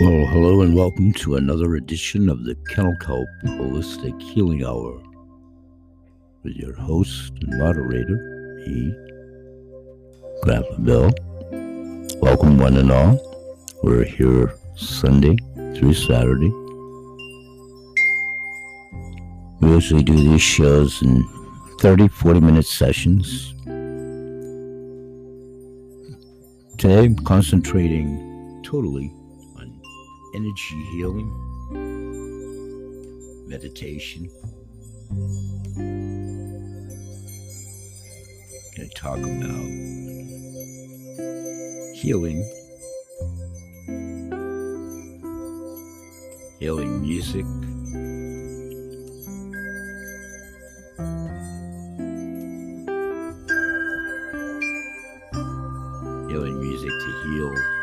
Well, hello and welcome to another edition of the Kennel Kelp Holistic Healing Hour with your host and moderator, me, Grandpa Bill. Welcome, one and all. We're here Sunday through Saturday. We usually do these shows in 30, 40 minute sessions. Today, I'm concentrating totally energy healing, meditation. Going to talk about healing, healing music. Healing music to heal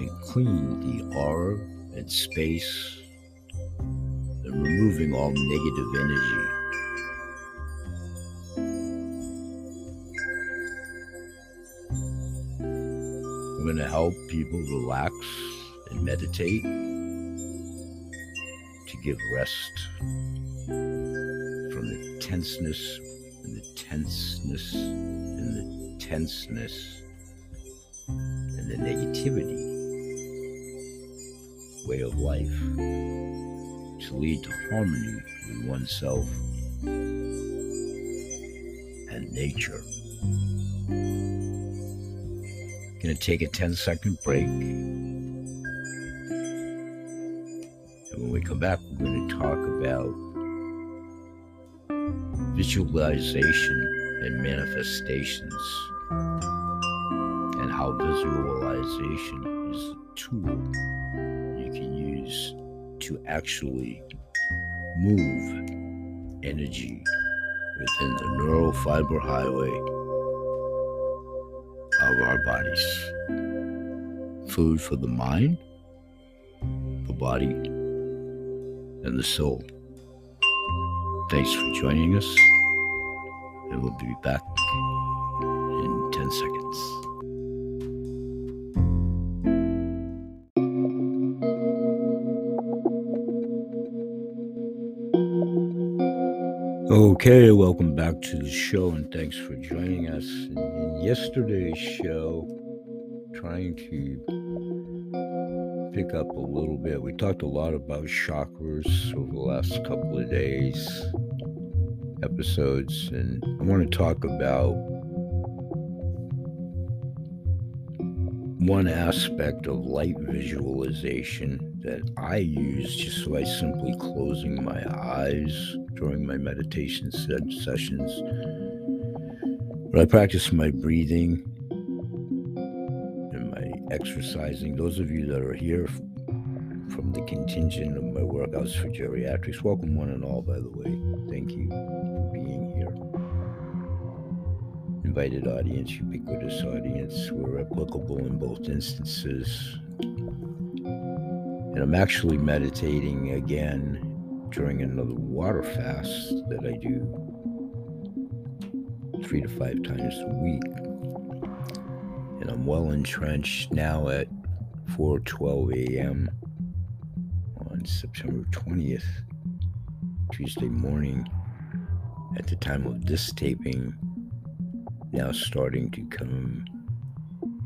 and clean the aura and space and removing all negative energy. We're going to help people relax and meditate to give rest from the tenseness and the tenseness and the tenseness and the negativity way of life to lead to harmony with oneself and nature. Gonna take a 10 second break. And when we come back, we're to talk about visualization and manifestations and how visualization is a tool to actually move energy within the neural fiber highway of our bodies. Food for the mind, the body, and the soul. Thanks for joining us, and we'll be back in 10 seconds. Okay, welcome back to the show and thanks for joining us. In, yesterday's show, trying to pick up a little bit, we talked a lot about chakras over the last couple of days, episodes, and I want to talk about one aspect of light visualization that I use just by simply closing my eyes during my meditation sessions. When I practice my breathing and my exercising, those of you that are here from the contingent of my workouts for geriatrics, welcome one and all, by the way. Thank you for being here. Invited audience, ubiquitous audience, we're applicable in both instances. And I'm actually meditating again during another water fast that I do three to five times a week. And I'm well entrenched now at 4:12 a.m. on September 20th, Tuesday morning. At the time of this taping, now starting to come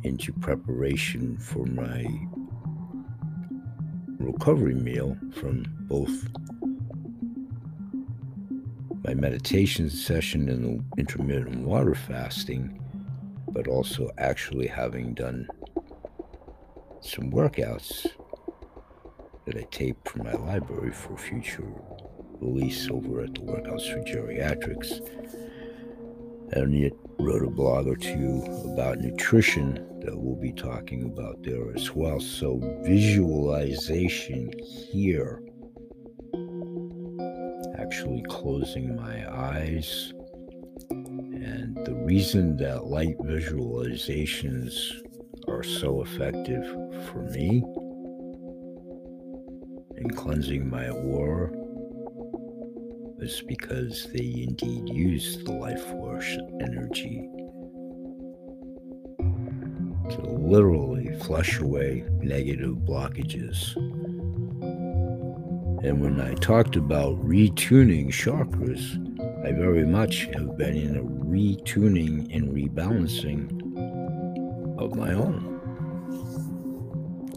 into preparation for my recovery meal from both my meditation session and the intermittent water fasting, but also actually having done some workouts that I taped from my library for future release over at the Workouts for Geriatrics. And yet wrote a blog or two about nutrition that we'll be talking about there as well. So visualization here actually closing my eyes. And the reason that light visualizations are so effective for me in cleansing my aura is because they indeed use the life force energy to literally flush away negative blockages. And when I talked about retuning chakras, I very much have been in a retuning and rebalancing of my own.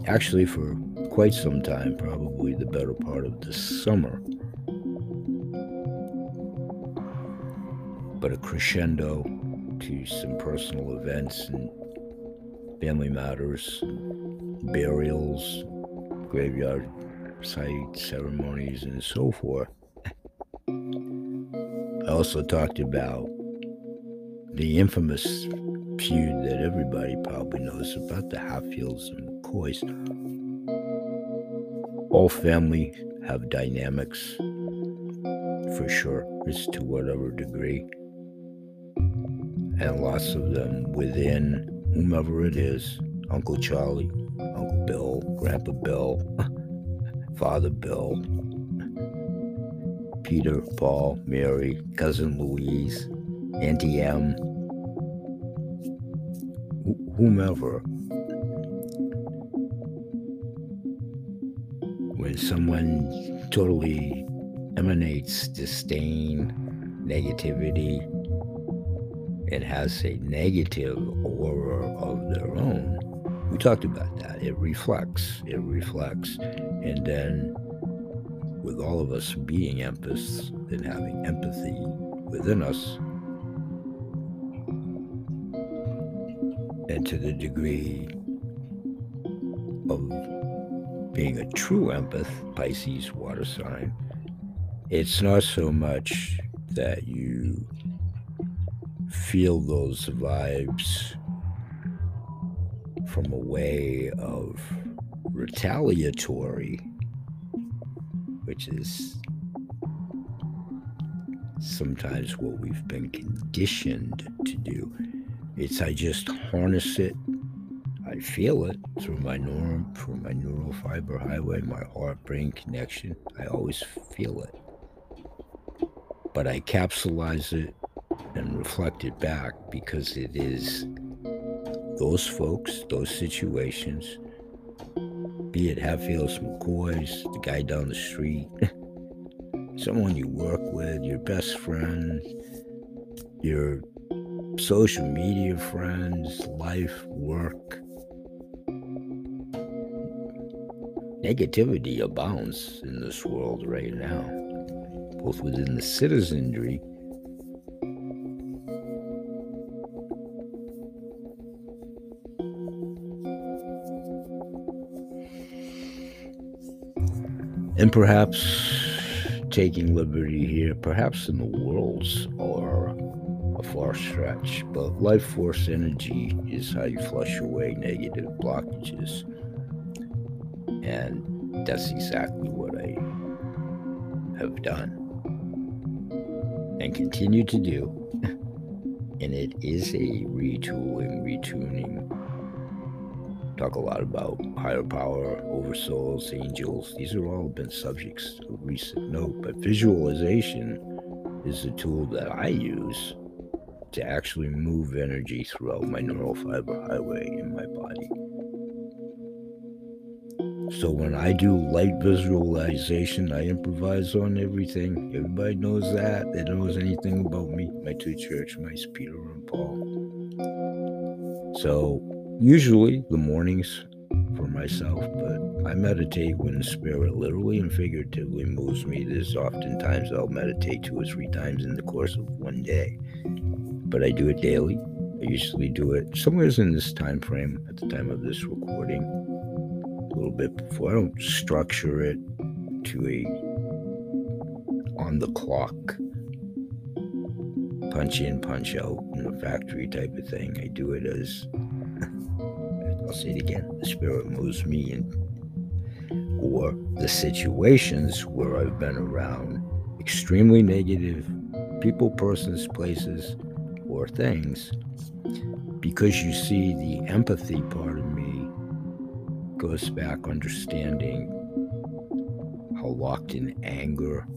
Actually, for quite some time, probably the better part of the summer. But a crescendo to some personal events and family matters, burials, graveyard site ceremonies, and so forth. I also talked about the infamous feud that everybody probably knows about the Hatfields and McCoys. All family have dynamics for sure, it's to whatever degree. And lots of them within whomever it is Uncle Charlie, Uncle Bill, Grandpa Bill, Father Bill, Peter, Paul, Mary, Cousin Louise, Auntie M, whomever. When someone totally emanates disdain, negativity, and has a negative aura of their own, we talked about that. It reflects, it reflects. And then, with all of us being empaths and having empathy within us, and to the degree of being a true empath, Pisces water sign, it's not so much that you feel those vibes from a way of retaliatory, which is sometimes what we've been conditioned to do. It's I just harness it, I feel it through my norm, through my neural fiber highway, my heart brain connection. I always feel it. But I capsulize it and reflect it back because it is those folks, those situations, be it Hatfields, McCoys, the guy down the street, someone you work with, your best friend, your social media friends, life, work. Negativity abounds in this world right now, both within the citizenry and perhaps taking liberty here, perhaps in the worlds or a far stretch, but life force energy is how you flush away negative blockages. And that's exactly what I have done and continue to do. and it is a retooling, retuning talk a lot about higher power, oversouls, angels. These are all been subjects of recent note, but visualization is a tool that I use to actually move energy throughout my neural fiber highway in my body. So when I do light visualization, I improvise on everything. Everybody knows that. That knows anything about me. My two church mice, Peter and Paul. So usually the mornings for myself, but I meditate when the spirit literally and figuratively moves me. This oftentimes I'll meditate two or three times in the course of one day, but I do it daily. I usually do it somewhere in this time frame at the time of this recording, a little bit before. I don't structure it to a on the clock punch in, punch out in a factory type of thing. I do it as I'll say it again, the spirit moves me in, or the situations where I've been around extremely negative people, persons, places, or things, because you see the empathy part of me goes back understanding how locked in anger,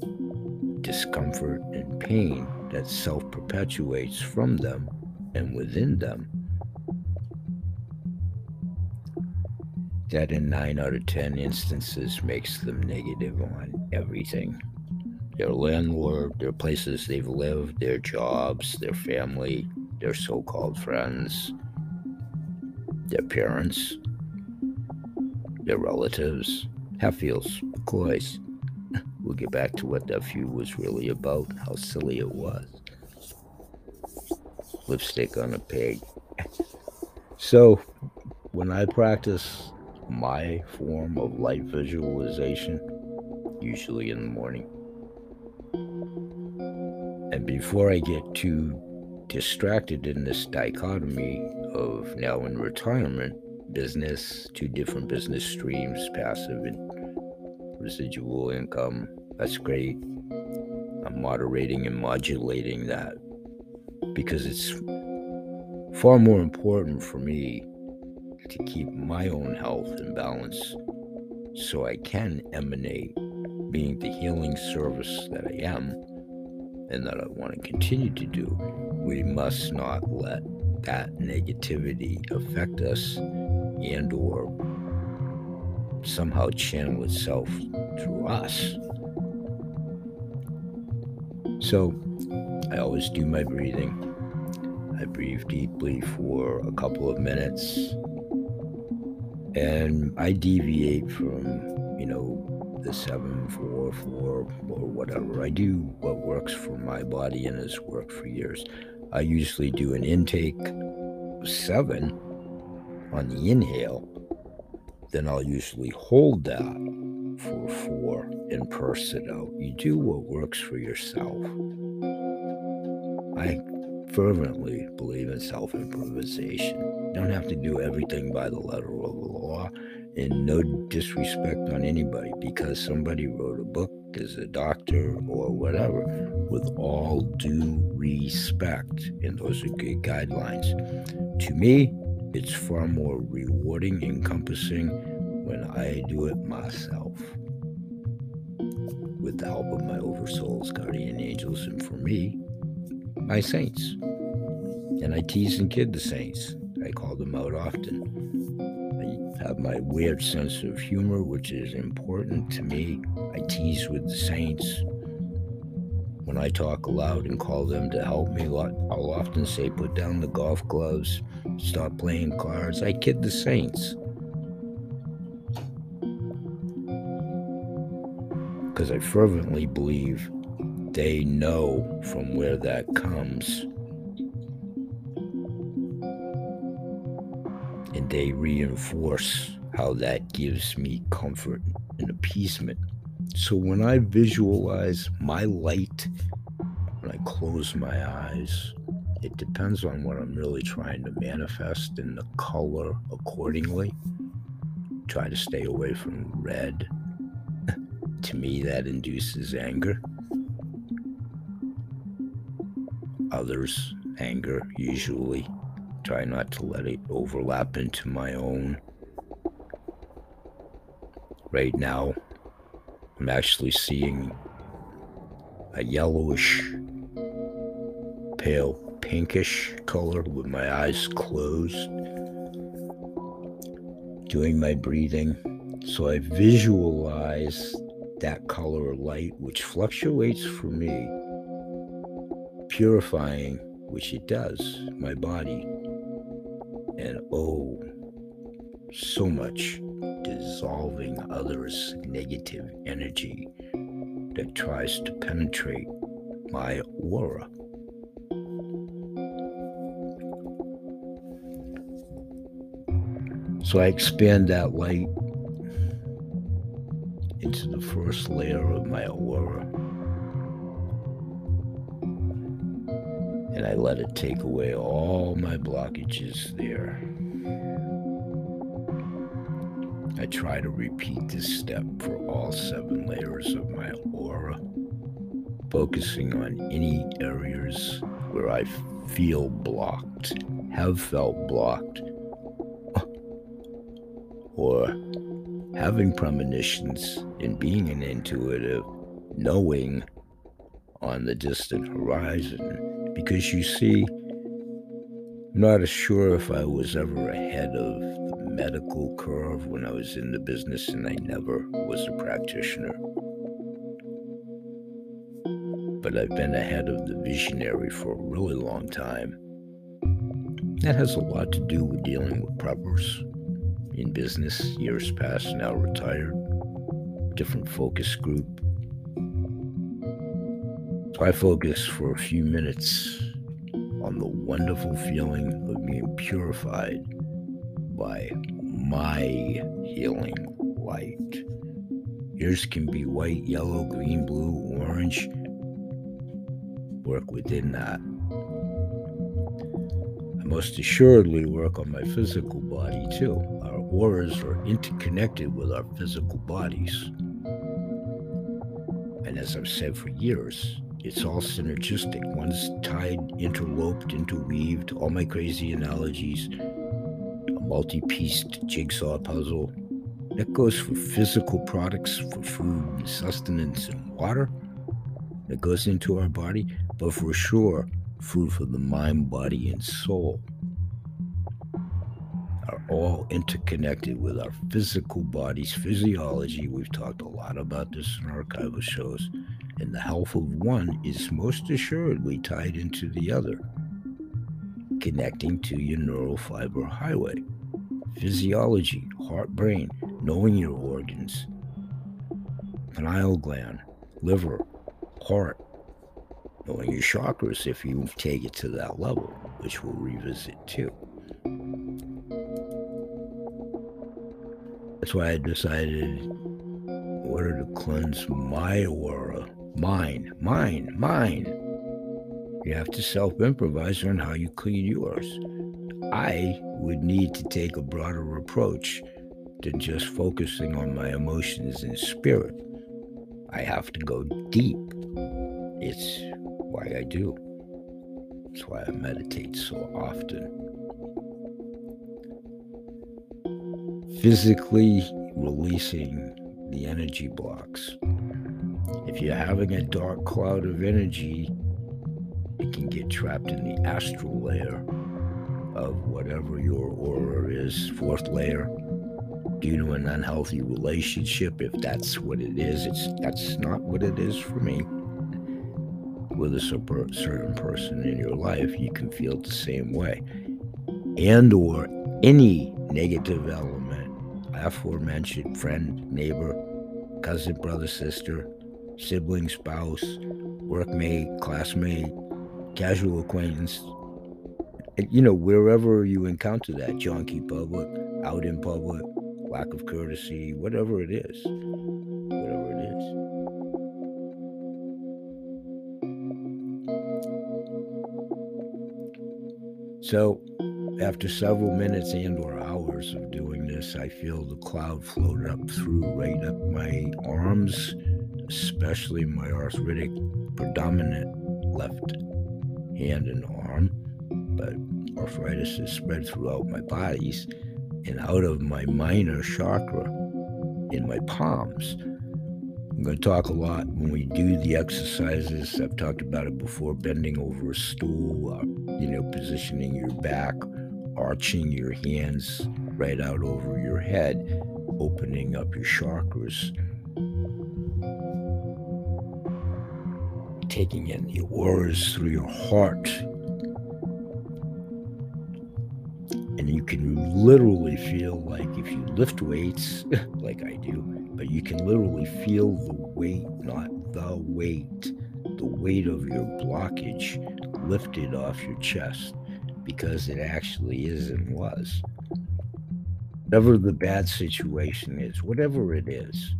discomfort, and pain that self perpetuates from them and within them that in nine out of ten instances makes them negative on everything their landlord, their places they've lived, their jobs, their family, their so called friends, their parents, their relatives, Hatfields, McCoys. We'll get back to what that feud was really about, how silly it was. Lipstick on a pig. So, when I practice my form of light visualization, usually in the morning, and before I get too distracted in this dichotomy of now in retirement, business, two different business streams, passive and residual income, that's great. I'm moderating and modulating that because it's far more important for me to keep my own health and balance so I can emanate being the healing service that I am and that I want to continue to do, we must not let that negativity affect us and or somehow channel itself through us. So I always do my breathing. I breathe deeply for a couple of minutes and I deviate from, you know, the seven four four or whatever. I do what works for my body and has worked for years. I usually do an intake seven on the inhale, then I'll usually hold that for four and purse it out. You do what works for yourself. I fervently believe in self improvisation. Don't have to do everything by the letter of the law and no disrespect on anybody because somebody wrote a book as a doctor or whatever with all due respect and those are good guidelines. To me it's far more rewarding encompassing when i do it myself. With the help of my oversouls guardian angels and for me my saints. And i tease and kid the saints i call them out often I have my weird sense of humor, which is important to me. I tease with the saints. When I talk aloud and call them to help me, I'll often say, put down the golf gloves, stop playing cards. I kid the saints. Because I fervently believe they know from where that comes they reinforce how that gives me comfort and appeasement. So when I visualize my light, when I close my eyes, it depends on what I'm really trying to manifest in the color accordingly. Try to stay away from red. to me, that induces anger. Others, anger usually Try not to let it overlap into my own. Right now, I'm actually seeing a yellowish, pale pinkish color with my eyes closed, doing my breathing. So I visualize that color of light, which fluctuates for me, purifying, which it does, my body and oh, so much dissolving others' negative energy that tries to penetrate my aura. So I expand that light into the first layer of my aura. And I let it take away all my blockages there. I try to repeat this step for all seven layers of my aura, focusing on any areas where I feel blocked, have felt blocked, or having premonitions and being an intuitive, knowing on the distant horizon because you see, I'm not as sure if I was ever ahead of the medical curve when I was in the business, and I never was a practitioner. But I've been ahead of the visionary for a really long time. That has a lot to do with dealing with preppers in business, years past, now retired, different focus group. I focus for a few minutes on the wonderful feeling of being purified by my healing light. Yours can be white, yellow, green, blue, orange. Work within that. I most assuredly work on my physical body too. Our auras are interconnected with our physical bodies. And as I've said for years, it's all synergistic. One's tied, interloped, interweaved, all my crazy analogies, a multi pieced jigsaw puzzle. That goes for physical products, for food and sustenance and water that goes into our body, but for sure, food for the mind, body, and soul are all interconnected with our physical body's physiology. We've talked a lot about this in archival shows and the health of one is most assuredly tied into the other, connecting to your neural fiber highway. Physiology, heart brain, knowing your organs, pineal gland, liver, heart, knowing your chakras if you take it to that level, which we'll revisit too. That's why I decided in order to cleanse my aura Mine, mine, mine. You have to self improvise on how you clean yours. I would need to take a broader approach than just focusing on my emotions and spirit. I have to go deep. It's why I do. It's why I meditate so often. Physically releasing the energy blocks if you're having a dark cloud of energy, it can get trapped in the astral layer of whatever your aura is, fourth layer, due to an unhealthy relationship. If that's what it is, it's that's not what it is for me. With a certain person in your life, you can feel the same way, and or any negative element, aforementioned friend, neighbor, cousin, brother, sister, sibling, spouse, workmate, classmate, casual acquaintance. You know, wherever you encounter that, junky public, out in public, lack of courtesy, whatever it is, whatever it is. So, after several minutes and or hours of doing this, I feel the cloud float up through right up my arms especially my arthritic predominant left hand and arm, but arthritis is spread throughout my bodies and out of my minor chakra in my palms. I'm going to talk a lot when we do the exercises. I've talked about it before bending over a stool, uh, you know, positioning your back, arching your hands right out over your head, opening up your chakras taking in through your heart. And you can literally feel like if you lift weights, like I do, but you can literally feel the weight, not the weight, the weight of your blockage lifted off your chest because it actually is and was. Whatever the bad situation is, whatever it is,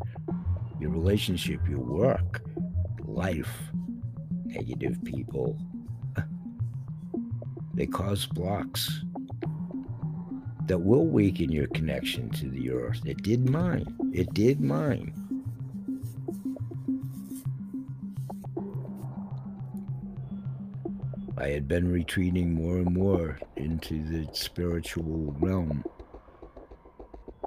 your relationship, your work, life, negative people. they cause blocks that will weaken your connection to the earth. It did mine. It did mine. I had been retreating more and more into the spiritual realm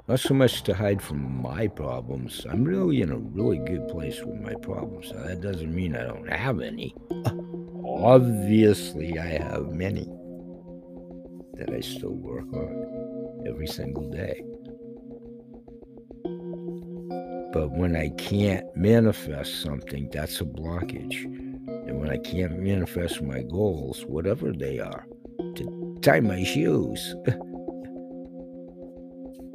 not so much to hide from my problems. I'm really in a really good place with my problems. Now, that doesn't mean I don't have any. Obviously, I have many that I still work on. every single day. But when I can't manifest something, that's a blockage. And when I can't manifest my goals, whatever they are, to tie my shoes,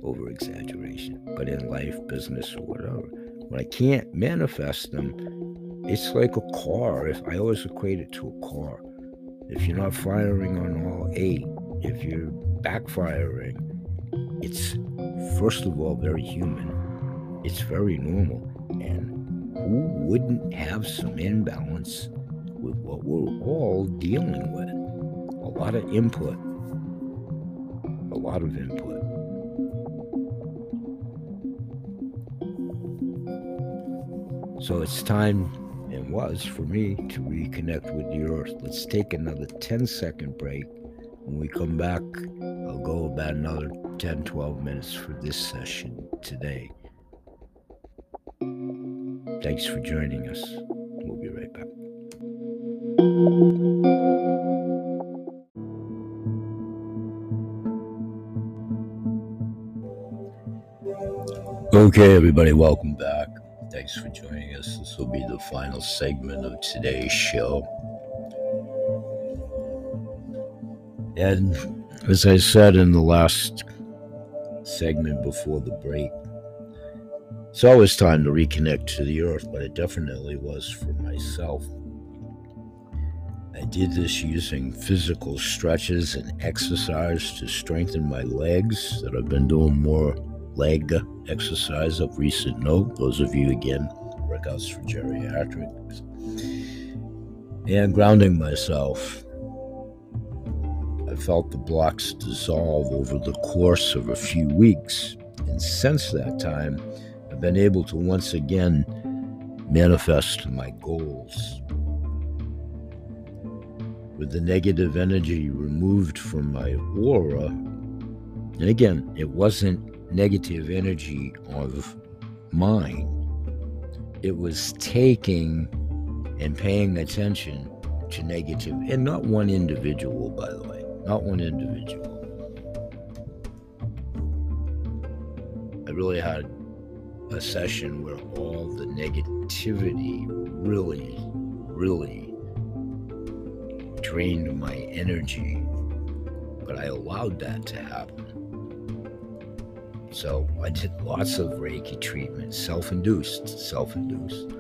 over exaggeration, but in life, business, or whatever, when I can't manifest them, it's like a car. If I always equate it to a car, if you're not firing on all eight, if you're backfiring, it's first of all very human. It's very normal. And who wouldn't have some imbalance with what we're all dealing with? A lot of input. A lot of input. So it's time and was for me to reconnect with the earth. Let's take another 10 second break. When we come back, I'll go about another 10 12 minutes for this session today. Thanks for joining us. We'll be right back. Okay, everybody, welcome back. Thanks for joining us. This will be the final segment of today's show. And as I said in the last segment before the break, it's always time to reconnect to the earth, but it definitely was for myself. I did this using physical stretches and exercise to strengthen my legs that I've been doing more leg exercise of recent note. Those of you, again, workouts for geriatrics. And grounding myself. I felt the blocks dissolve over the course of a few weeks. And since that time, I've been able to once again manifest my goals. With the negative energy removed from my aura, and again, it wasn't negative energy of mine. It was taking and paying attention to negative, and not one individual, by the way, not one individual. I really had a session where all the negativity really, really drained my energy, but I allowed that to happen. So I did lots of Reiki treatment, self induced, self induced.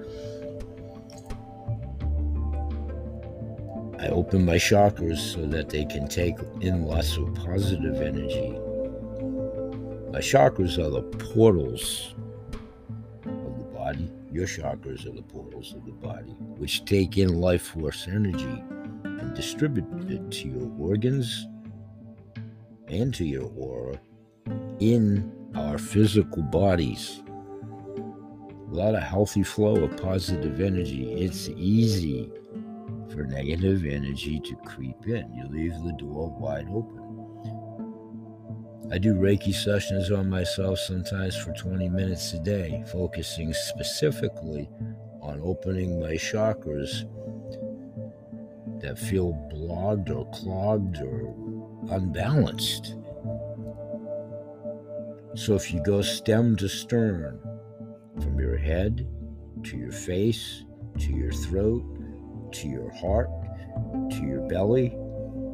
I open my chakras so that they can take in lots of positive energy. My chakras are the portals of the body. Your chakras are the portals of the body, which take in life force energy and distribute it to your organs and to your aura in our physical bodies. A lot of healthy flow of positive energy. It's easy for negative energy to creep in. You leave the door wide open. I do Reiki sessions on myself sometimes for 20 minutes a day, focusing specifically on opening my chakras that feel blocked or clogged or unbalanced. So if you go stem to stern, from your head to your face to your throat to your heart to your belly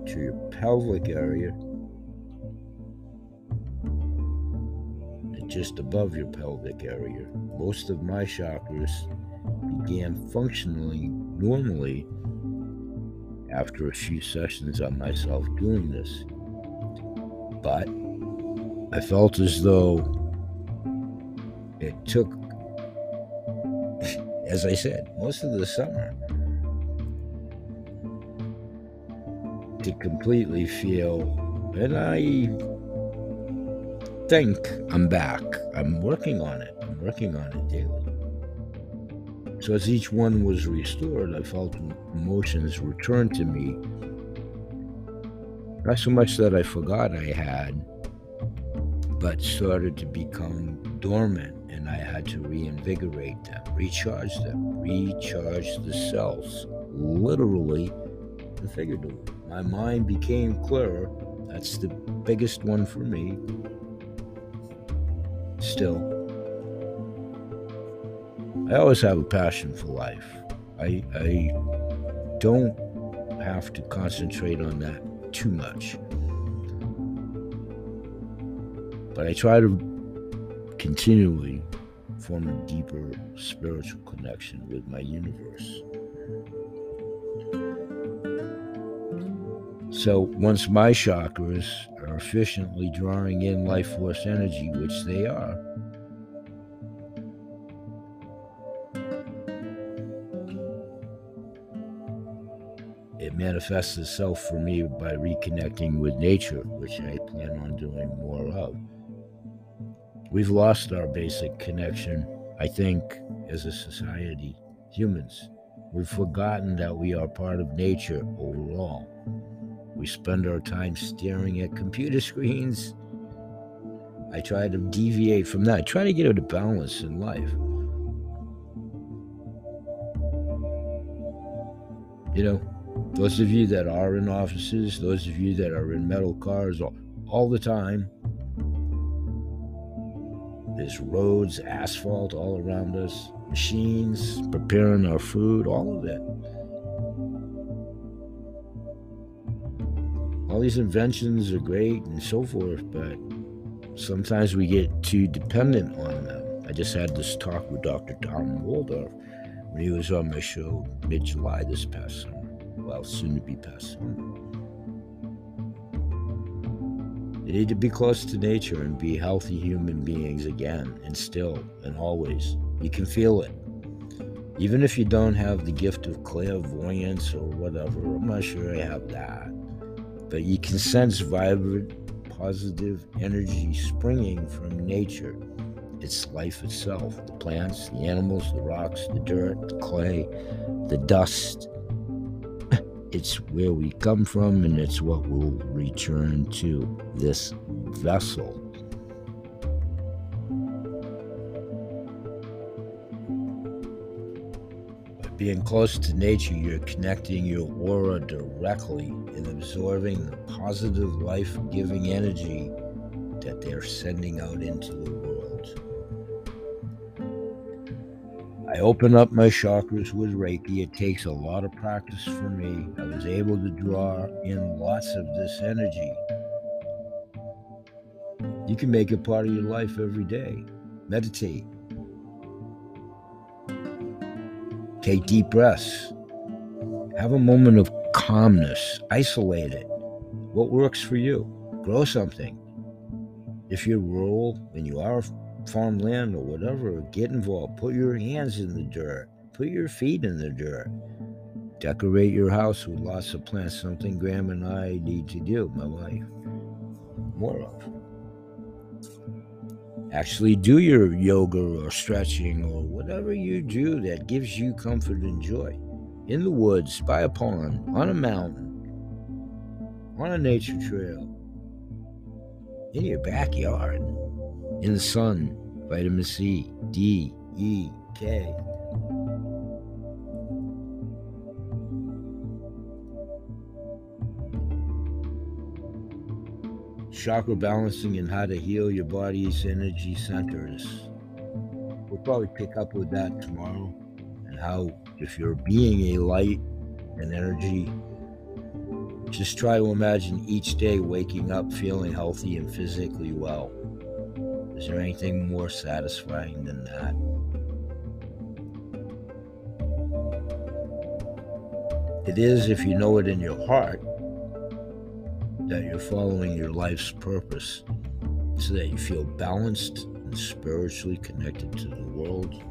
to your pelvic area, and just above your pelvic area, most of my chakras began functioning normally after a few sessions on myself doing this. But I felt as though it took, as I said, most of the summer to completely feel, and I think I'm back. I'm working on it. I'm working on it daily. So as each one was restored, I felt emotions return to me. Not so much that I forgot I had, but started to become dormant and I had to reinvigorate them, recharge them, recharge the cells, literally and figuratively. My mind became clearer. That's the biggest one for me. Still, I always have a passion for life. I, I don't have to concentrate on that too much. But I try to continually form a deeper spiritual connection with my universe. So once my chakras are efficiently drawing in life force energy, which they are, it manifests itself for me by reconnecting with nature, which I plan on doing more of. We've lost our basic connection, I think, as a society, humans. We've forgotten that we are part of nature overall. We spend our time staring at computer screens. I try to deviate from that. I try to get a balance in life. You know, those of you that are in offices, those of you that are in metal cars all, all the time, there's roads, asphalt all around us, machines preparing our food, all of it. All these inventions are great and so forth, but sometimes we get too dependent on them. I just had this talk with Dr. Tom Waldorf when he was on my show mid July this past summer. Well, soon to be past summer. You need to be close to nature and be healthy human beings again, and still and always. You can feel it. Even if you don't have the gift of clairvoyance or whatever, I'm not sure I have that. But you can sense vibrant, positive energy springing from nature. It's life itself the plants, the animals, the rocks, the dirt, the clay, the dust, it's where we come from and it's what we'll return to this vessel. Being close to nature, you're connecting your aura directly and absorbing the positive life giving energy that they're sending out into the world. I open up my chakras with Reiki. It takes a lot of practice for me. I was able to draw in lots of this energy. You can make it part of your life every day. Meditate. Take deep breaths. Have a moment of calmness. Isolate it. What works for you? Grow something. If you're rural and you are farmland or whatever, get involved. Put your hands in the dirt. Put your feet in the dirt. Decorate your house with lots of plants. Something Graham and I need to do, my wife. More of. Actually, do your yoga or stretching or whatever you do that gives you comfort and joy. In the woods, by a pond, on a mountain, on a nature trail, in your backyard in the sun, vitamin C, D, E, K. Chakra balancing and how to heal your body's energy centers. We'll probably pick up with that tomorrow and how, if you're being a light and energy, just try to imagine each day waking up feeling healthy and physically well. Is there anything more satisfying than that? It is if you know it in your heart that you're following your life's purpose so that you feel balanced and spiritually connected to the world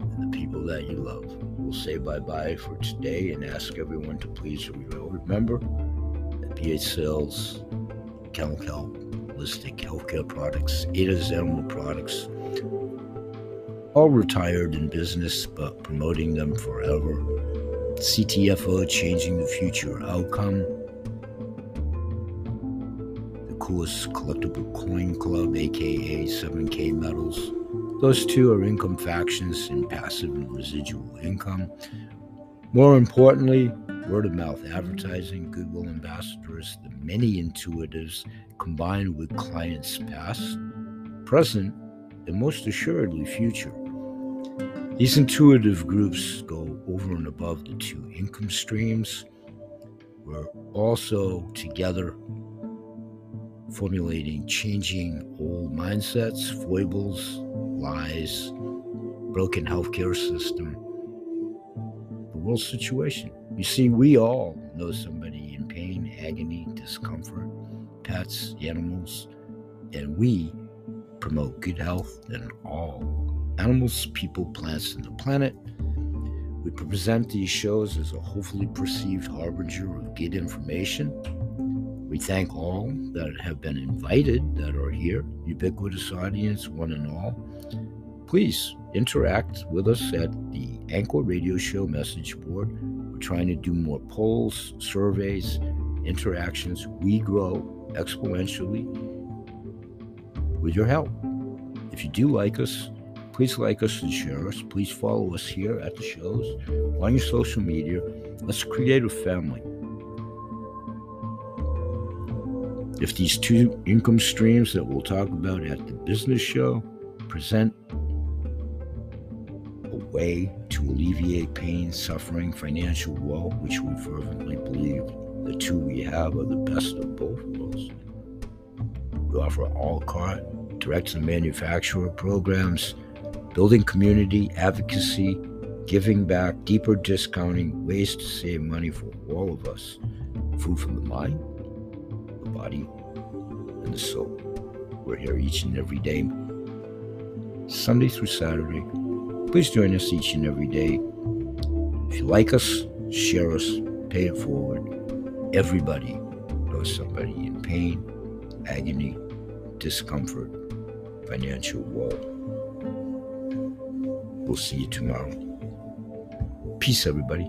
and the people that you love. We'll say bye bye for today and ask everyone to please remember that PH Sales, Kennel Kelp holistic healthcare products, it is animal products, all retired in business but promoting them forever. CTFO changing the future outcome. The coolest collectible coin club, aka 7K metals. Those two are income factions in passive and residual income. More importantly, word of mouth advertising, goodwill ambassadors, the many intuitives combined with clients past, present, and most assuredly future. These intuitive groups go over and above the two income streams. We're also together formulating changing old mindsets, foibles, lies, broken healthcare system, the world situation. You see, we all know somebody in pain, agony, discomfort, pets, animals, and we promote good health in all animals, people, plants, and the planet. We present these shows as a hopefully perceived harbinger of good information. We thank all that have been invited that are here, ubiquitous audience, one and all. Please interact with us at the Anchor Radio Show message board trying to do more polls, surveys, interactions. We grow exponentially with your help. If you do like us, please like us and share us. Please follow us here at the shows on your social media. Let's create a family. If these two income streams that we'll talk about at the business show present way to alleviate pain, suffering, financial woe, which we fervently believe the two we have are the best of both worlds. We offer all carte, direct to manufacturer programs, building community, advocacy, giving back, deeper discounting, ways to save money for all of us. Food from the mind, the body, and the soul. We're here each and every day, Sunday through Saturday, Please join us each and every day. If you like us, share us, pay it forward. Everybody knows somebody in pain, agony, discomfort, financial woe. We'll see you tomorrow. Peace, everybody.